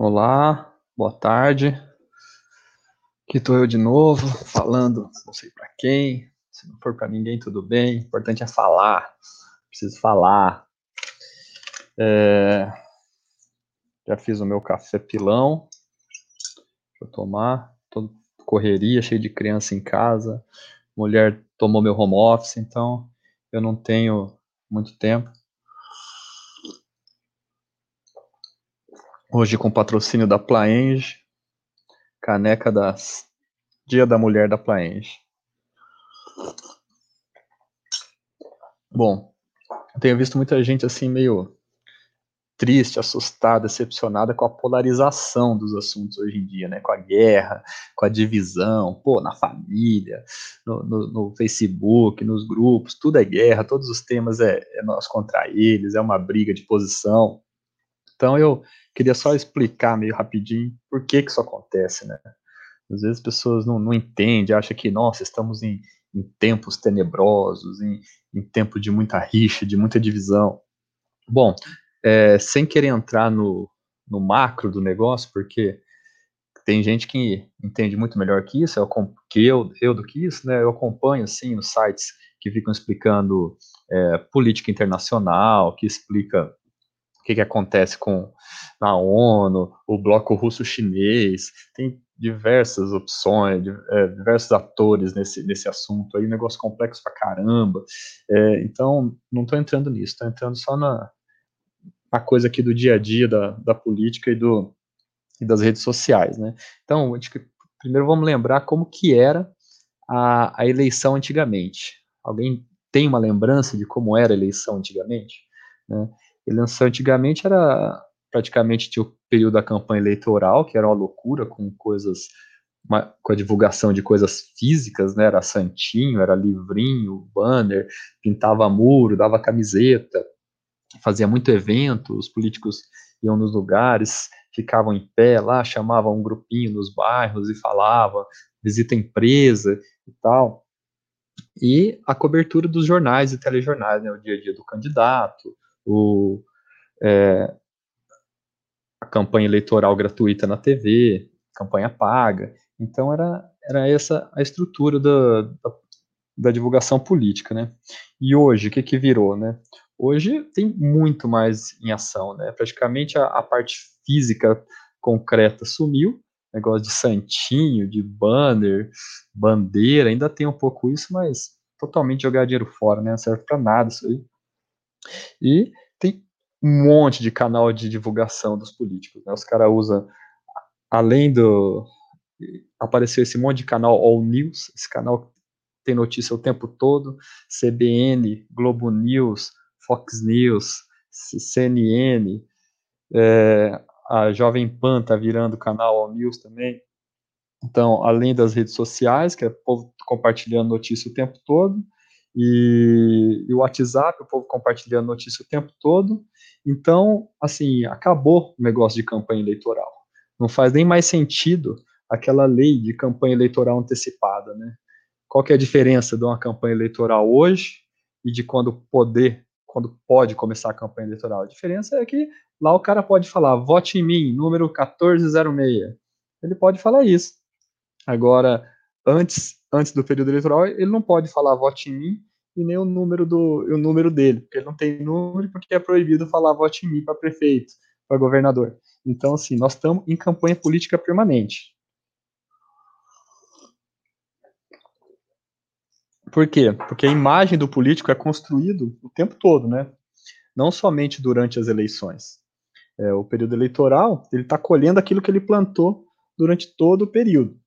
Olá, boa tarde. Aqui estou eu de novo, falando, não sei para quem. Se não for para ninguém, tudo bem. O importante é falar. Preciso falar. É... Já fiz o meu café pilão. Deixa eu tomar. Tô correria, cheio de criança em casa. Mulher tomou meu home office, então eu não tenho muito tempo. Hoje com patrocínio da Plaenge, caneca das Dia da Mulher da Plaenge. Bom, tenho visto muita gente assim meio triste, assustada, decepcionada com a polarização dos assuntos hoje em dia, né? Com a guerra, com a divisão, pô, na família, no, no, no Facebook, nos grupos, tudo é guerra, todos os temas é, é nós contra eles, é uma briga de posição. Então eu queria só explicar meio rapidinho por que, que isso acontece, né? Às vezes as pessoas não, não entendem, acham que, nossa, estamos em, em tempos tenebrosos, em, em tempo de muita rixa, de muita divisão. Bom, é, sem querer entrar no, no macro do negócio, porque tem gente que entende muito melhor que isso, eu, que eu, eu do que isso, né? Eu acompanho, assim, os sites que ficam explicando é, política internacional, que explica que, que acontece com na ONU, o bloco russo-chinês, tem diversas opções, é, diversos atores nesse, nesse assunto aí, um negócio complexo pra caramba. É, então, não estou entrando nisso, estou entrando só na, na coisa aqui do dia a dia da, da política e, do, e das redes sociais, né? Então, primeiro vamos lembrar como que era a, a eleição antigamente. Alguém tem uma lembrança de como era a eleição antigamente? Né? Eleição antigamente era praticamente tinha o período da campanha eleitoral, que era uma loucura com coisas uma, com a divulgação de coisas físicas, né? Era santinho, era livrinho, banner, pintava muro, dava camiseta, fazia muito evento, os políticos iam nos lugares, ficavam em pé lá, chamavam um grupinho nos bairros e falava, visita empresa e tal. E a cobertura dos jornais e telejornais, né? O dia a dia do candidato, o, é, a campanha eleitoral gratuita na TV, campanha paga. Então era, era essa a estrutura da, da, da divulgação política, né? E hoje, o que, que virou, né? Hoje tem muito mais em ação, né? Praticamente a, a parte física concreta sumiu, negócio de santinho, de banner, bandeira, ainda tem um pouco isso, mas totalmente jogar dinheiro fora, né? Não serve para nada isso aí. E tem um monte de canal de divulgação dos políticos. Né? Os caras usam, além do. Apareceu esse monte de canal All News, esse canal tem notícia o tempo todo, CBN, Globo News, Fox News, CNN, é, a Jovem Pan tá virando canal All News também. Então, além das redes sociais, que é o povo compartilhando notícia o tempo todo, e, e, o WhatsApp, o povo compartilhando notícia o tempo todo. Então, assim, acabou o negócio de campanha eleitoral. Não faz nem mais sentido aquela lei de campanha eleitoral antecipada, né? Qual que é a diferença de uma campanha eleitoral hoje e de quando poder, quando pode começar a campanha eleitoral? A diferença é que lá o cara pode falar, vote em mim, número 1406. Ele pode falar isso. Agora, antes, antes do período eleitoral, ele não pode falar vote em mim e nem o número do o número dele, porque ele não tem número porque é proibido falar vote em mim para prefeito, para governador. Então, assim, nós estamos em campanha política permanente. Por quê? Porque a imagem do político é construído o tempo todo, né? Não somente durante as eleições. É, o período eleitoral, ele está colhendo aquilo que ele plantou durante todo o período.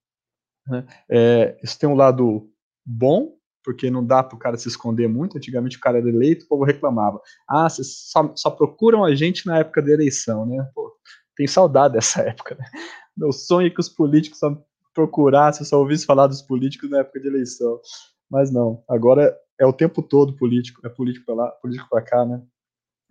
Né? É, isso tem um lado bom, porque não dá para o cara se esconder muito. Antigamente o cara era eleito, o povo reclamava. Ah, vocês só, só procuram a gente na época da eleição, né? Pô, tem saudade dessa época, né? Meu sonho é que os políticos só procurassem, só ouvissem falar dos políticos na época de eleição. Mas não, agora é o tempo todo político, é político para lá, político para cá, né?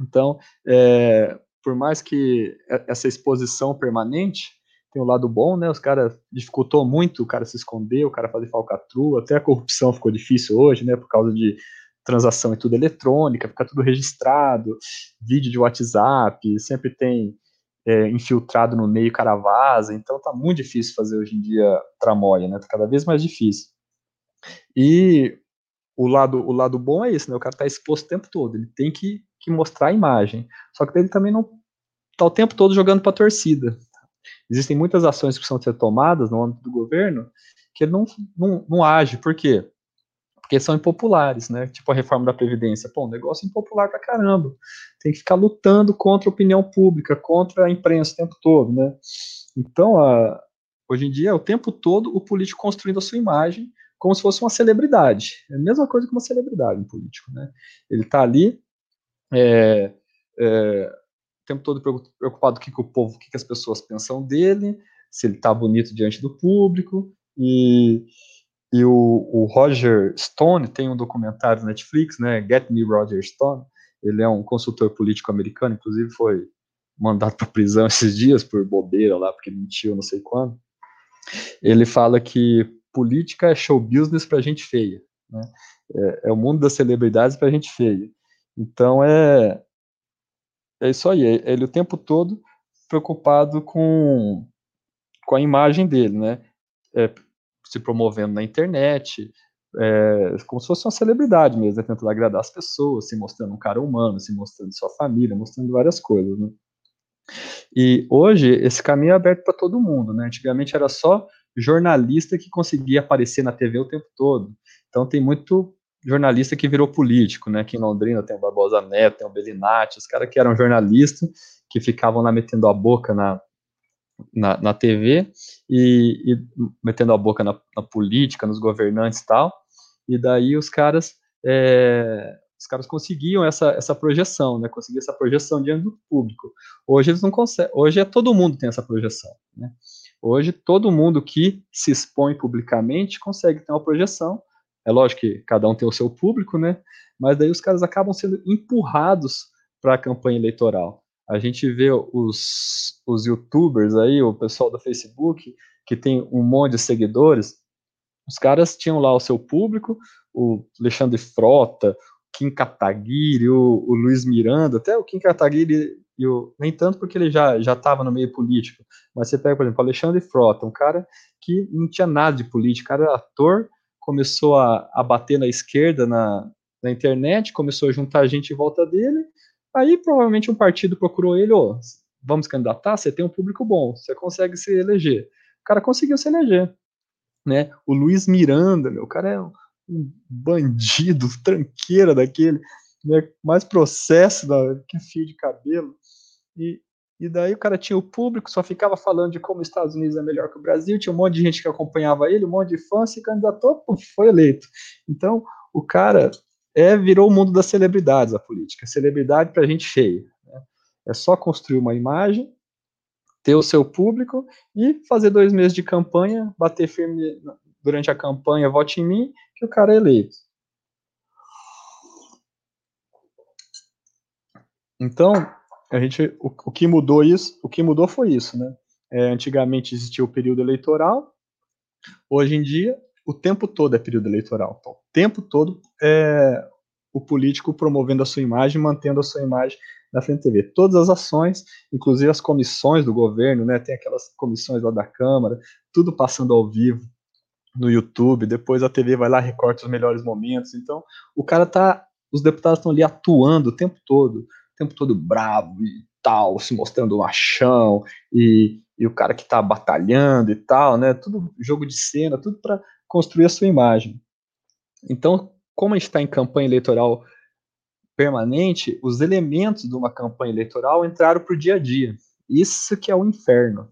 Então, é, por mais que essa exposição permanente, tem o lado bom, né? Os caras dificultou muito o cara se esconder, o cara fazer falcatrua, até a corrupção ficou difícil hoje, né? Por causa de transação e tudo eletrônica, fica tudo registrado, vídeo de WhatsApp, sempre tem é, infiltrado no meio, cara vaza. Então tá muito difícil fazer hoje em dia tramóia, né? Tá cada vez mais difícil. E o lado, o lado bom é isso, né? O cara tá exposto o tempo todo, ele tem que, que mostrar a imagem. Só que ele também não tá o tempo todo jogando para a torcida. Existem muitas ações que precisam ser tomadas no âmbito do governo que ele não, não, não age. Por quê? Porque são impopulares, né? Tipo a reforma da Previdência. Pô, um negócio impopular pra caramba. Tem que ficar lutando contra a opinião pública, contra a imprensa o tempo todo, né? Então, a, hoje em dia, o tempo todo o político construindo a sua imagem como se fosse uma celebridade. É a mesma coisa que uma celebridade, um político, né? Ele tá ali, é, é, tempo todo preocupado com o que, o povo, o que, as pessoas pensam dele, se ele tá bonito diante do público, e e o, o, Roger Stone tem um documentário no Netflix, né? Get Me Roger Stone. Ele é um consultor político americano, inclusive foi mandado para prisão esses dias por bobeira lá, porque mentiu não sei quando. Ele fala que política é show business para gente feia, né? É, é, o mundo das celebridades para gente feia. Então é é isso aí. É, ele o tempo todo preocupado com com a imagem dele, né? É, se promovendo na internet, é, como se fosse uma celebridade mesmo, né, tentando agradar as pessoas, se mostrando um cara humano, se mostrando sua família, mostrando várias coisas, né? E hoje esse caminho é aberto para todo mundo, né? Antigamente era só jornalista que conseguia aparecer na TV o tempo todo. Então tem muito jornalista que virou político, né? Aqui em Londrina tem o Barbosa Neto, tem o Belinati, os caras que eram jornalistas que ficavam lá metendo a boca na, na, na TV e, e, metendo a boca na, na, política, nos governantes e tal, e daí os caras é, os caras conseguiam essa, essa projeção, né, conseguiam essa projeção diante do público. Hoje eles não conseguem, hoje é todo mundo tem essa projeção, né? Hoje todo mundo que se expõe publicamente consegue ter uma projeção. É lógico que cada um tem o seu público, né? Mas daí os caras acabam sendo empurrados para a campanha eleitoral a gente vê os, os youtubers aí, o pessoal do Facebook, que tem um monte de seguidores, os caras tinham lá o seu público, o Alexandre Frota, o Kim Kataguiri, o, o Luiz Miranda, até o Kim Kataguiri, e o, nem tanto porque ele já estava no meio político, mas você pega, por exemplo, o Alexandre Frota, um cara que não tinha nada de política, era ator, começou a, a bater na esquerda na, na internet, começou a juntar gente em volta dele, Aí provavelmente um partido procurou ele, ô, vamos candidatar, você tem um público bom, você consegue se eleger. O cara conseguiu se eleger, né? O Luiz Miranda, meu, o cara é um bandido, tranqueira daquele, né? mais processo da, que fio de cabelo. E, e daí o cara tinha o público, só ficava falando de como os Estados Unidos é melhor que o Brasil, tinha um monte de gente que acompanhava ele, um monte de fãs, se candidatou, foi eleito. Então, o cara é virou o mundo das celebridades a política. Celebridade para gente feia. Né? É só construir uma imagem, ter o seu público e fazer dois meses de campanha, bater firme durante a campanha, vote em mim, que o cara é eleito. Então, a gente, o, o que mudou isso, o que mudou foi isso, né? É, antigamente existia o período eleitoral, hoje em dia o tempo todo é período eleitoral. Então, o tempo todo é o político promovendo a sua imagem, mantendo a sua imagem na frente da TV. Todas as ações, inclusive as comissões do governo, né, tem aquelas comissões lá da Câmara, tudo passando ao vivo no YouTube, depois a TV vai lá, recorta os melhores momentos. Então, o cara tá, os deputados estão ali atuando o tempo todo, tempo todo bravo e tal, se mostrando machão, e, e o cara que tá batalhando e tal, né, tudo jogo de cena, tudo para construir a sua imagem. Então, como a gente está em campanha eleitoral permanente, os elementos de uma campanha eleitoral entraram para o dia a dia. Isso que é o inferno.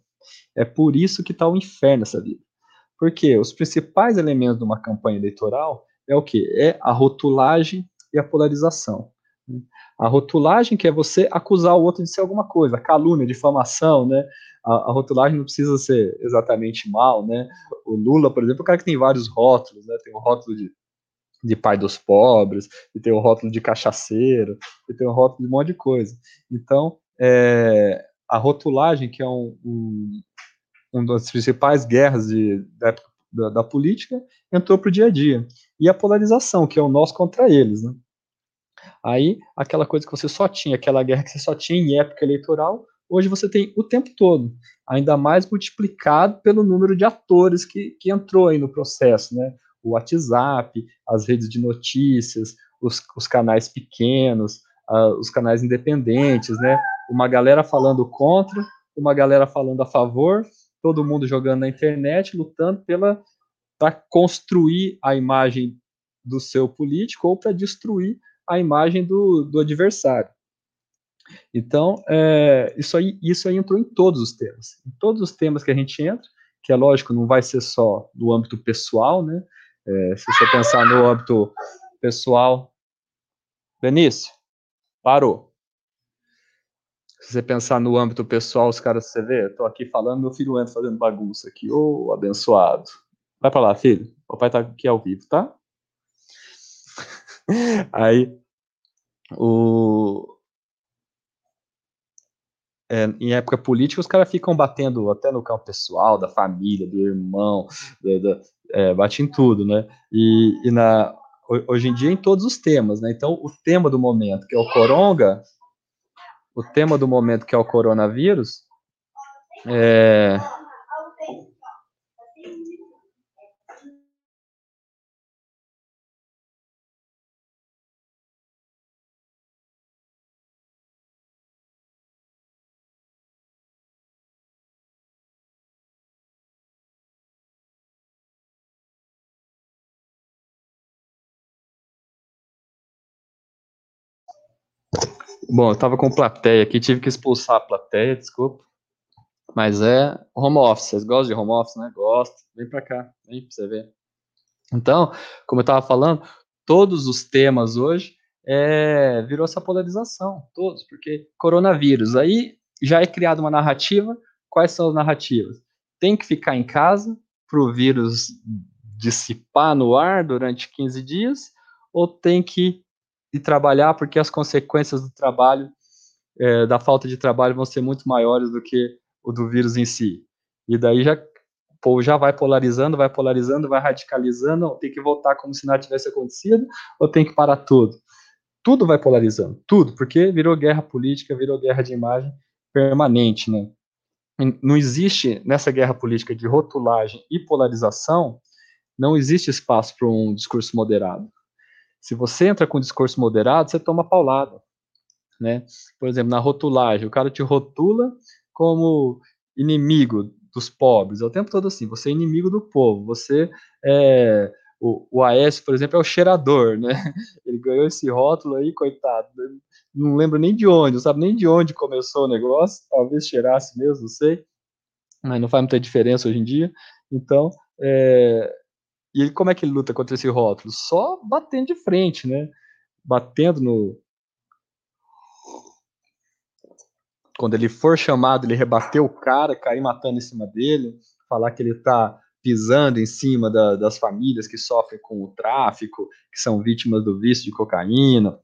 É por isso que está o inferno nessa vida. Porque os principais elementos de uma campanha eleitoral é o que? É a rotulagem e a polarização. A rotulagem que é você acusar o outro de ser alguma coisa, calúnia, difamação, né? A, a, rotulagem não precisa ser exatamente mal, né? O Lula, por exemplo, é o cara que tem vários rótulos, né? Tem o rótulo de, de pai dos pobres, e tem o rótulo de cachaceiro, e tem o rótulo de um monte de coisa. Então, é, a rotulagem, que é um, um, um das principais guerras de, da, da, da política, entrou para o dia a dia. E a polarização, que é o nós contra eles, né? Aí, aquela coisa que você só tinha, aquela guerra que você só tinha em época eleitoral, hoje você tem o tempo todo, ainda mais multiplicado pelo número de atores que, que entrou aí no processo, né? O WhatsApp, as redes de notícias, os, os canais pequenos, uh, os canais independentes, né? Uma galera falando contra, uma galera falando a favor, todo mundo jogando na internet, lutando pela para construir a imagem do seu político ou para destruir a imagem do, do adversário. Então, é, isso, aí, isso aí entrou em todos os temas. Em todos os temas que a gente entra, que é lógico, não vai ser só no âmbito pessoal, né? É, se você pensar no âmbito pessoal. Benício, parou. Se você pensar no âmbito pessoal, os caras, você vê, eu tô aqui falando, meu filho entra fazendo bagunça aqui, ô oh, abençoado. Vai para lá, filho. O papai tá aqui ao vivo, tá? Aí, o, é, em época política, os caras ficam batendo até no campo pessoal, da família, do irmão, do, é, bate em tudo, né? E, e, na, hoje em dia, em todos os temas, né? Então, o tema do momento, que é o coronga, o tema do momento, que é o coronavírus, é, Bom, eu tava com plateia aqui, tive que expulsar a plateia, desculpa. Mas é home office. Vocês gostam de home office, né? Gosto. Vem para cá, vem para você ver. Então, como eu estava falando, todos os temas hoje é, virou essa polarização, todos, porque coronavírus. Aí já é criada uma narrativa. Quais são as narrativas? Tem que ficar em casa para o vírus dissipar no ar durante 15 dias, ou tem que de trabalhar, porque as consequências do trabalho, é, da falta de trabalho, vão ser muito maiores do que o do vírus em si. E daí já, o povo já vai polarizando, vai polarizando, vai radicalizando, tem que voltar como se nada tivesse acontecido, ou tem que parar tudo. Tudo vai polarizando, tudo, porque virou guerra política, virou guerra de imagem permanente, né? Não existe, nessa guerra política de rotulagem e polarização, não existe espaço para um discurso moderado. Se você entra com um discurso moderado, você toma paulada. Né? Por exemplo, na rotulagem, o cara te rotula como inimigo dos pobres. É o tempo todo assim, você é inimigo do povo, você é. O, o AS, por exemplo, é o cheirador, né? Ele ganhou esse rótulo aí, coitado. Não lembro nem de onde, não sabe nem de onde começou o negócio. Talvez cheirasse mesmo, não sei. Mas não faz muita diferença hoje em dia. Então, é, e ele, como é que ele luta contra esse rótulo? Só batendo de frente, né? Batendo no. Quando ele for chamado, ele rebater o cara, cair matando em cima dele, falar que ele está pisando em cima da, das famílias que sofrem com o tráfico, que são vítimas do vício de cocaína,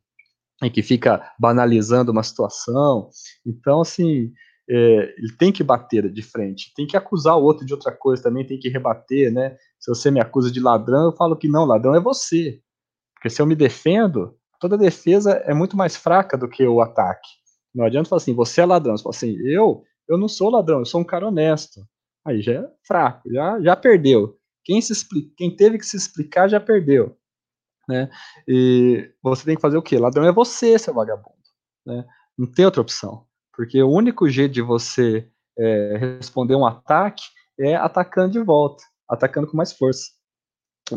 e que fica banalizando uma situação. Então, assim, é, ele tem que bater de frente, tem que acusar o outro de outra coisa também, tem que rebater, né? Se você me acusa de ladrão, eu falo que não, ladrão é você. Porque se eu me defendo, toda defesa é muito mais fraca do que o ataque. Não adianta falar assim, você é ladrão. Você fala assim, eu, eu não sou ladrão, eu sou um cara honesto. Aí já é fraco, já, já perdeu. Quem, se explica, quem teve que se explicar já perdeu. Né? E você tem que fazer o quê? Ladrão é você, seu vagabundo. Né? Não tem outra opção. Porque o único jeito de você é, responder um ataque é atacando de volta, atacando com mais força.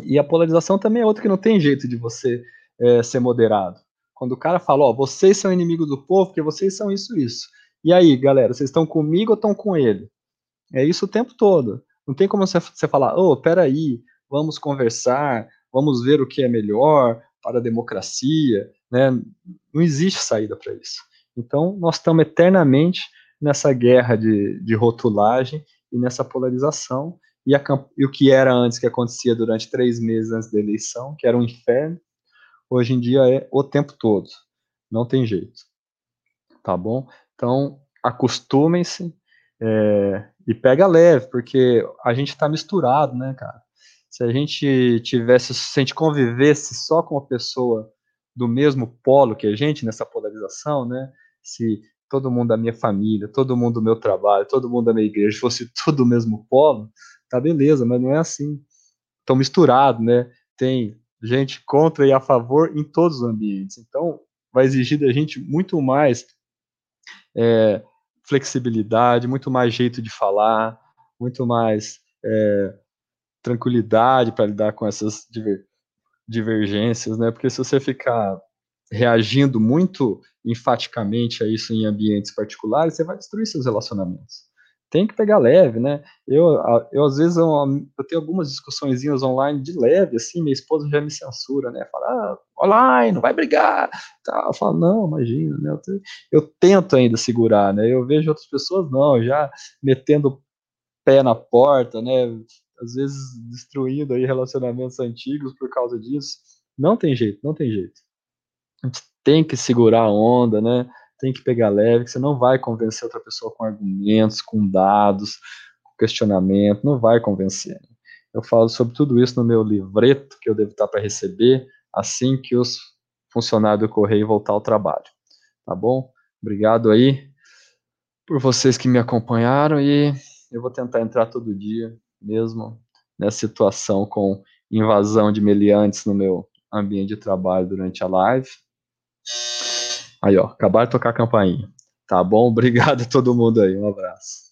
E a polarização também é outra que não tem jeito de você é, ser moderado. Quando o cara fala, ó, vocês são inimigos do povo, porque vocês são isso, isso. E aí, galera, vocês estão comigo ou estão com ele? É isso o tempo todo. Não tem como você, você falar, ô, oh, peraí, vamos conversar, vamos ver o que é melhor para a democracia, né? Não existe saída para isso. Então, nós estamos eternamente nessa guerra de, de rotulagem e nessa polarização. E, a, e, o que era antes, que acontecia durante três meses antes da eleição, que era um inferno, hoje em dia é o tempo todo. Não tem jeito. Tá bom? Então, acostumem-se é, e pega leve, porque a gente está misturado, né, cara? Se a gente tivesse, se a gente convivesse só com uma pessoa do mesmo polo que a gente nessa polarização, né? Se todo mundo da minha família, todo mundo do meu trabalho, todo mundo da minha igreja fosse tudo o mesmo polo, tá beleza, mas não é assim. Estão misturados, né? Tem gente contra e a favor em todos os ambientes. Então, vai exigir da gente muito mais é, flexibilidade, muito mais jeito de falar, muito mais é, tranquilidade para lidar com essas diver, divergências, né? Porque se você ficar reagindo muito enfaticamente a isso em ambientes particulares, você vai destruir seus relacionamentos. Tem que pegar leve, né? Eu, eu às vezes, eu, eu tenho algumas discussões online de leve, assim, minha esposa já me censura, né? Fala, ah, online, vai brigar. Tá, eu falo, não, imagina, né? Eu, eu tento ainda segurar, né? Eu vejo outras pessoas, não, já metendo pé na porta, né? Às vezes destruindo aí relacionamentos antigos por causa disso. Não tem jeito, não tem jeito a gente tem que segurar a onda, né? Tem que pegar leve, que você não vai convencer outra pessoa com argumentos, com dados, com questionamento, não vai convencer. Eu falo sobre tudo isso no meu livreto que eu devo estar para receber assim que os funcionários do correio voltar ao trabalho. Tá bom? Obrigado aí por vocês que me acompanharam e eu vou tentar entrar todo dia, mesmo nessa situação com invasão de meliantes no meu ambiente de trabalho durante a live. Aí, ó, acabaram de tocar a campainha. Tá bom? Obrigado a todo mundo aí. Um abraço.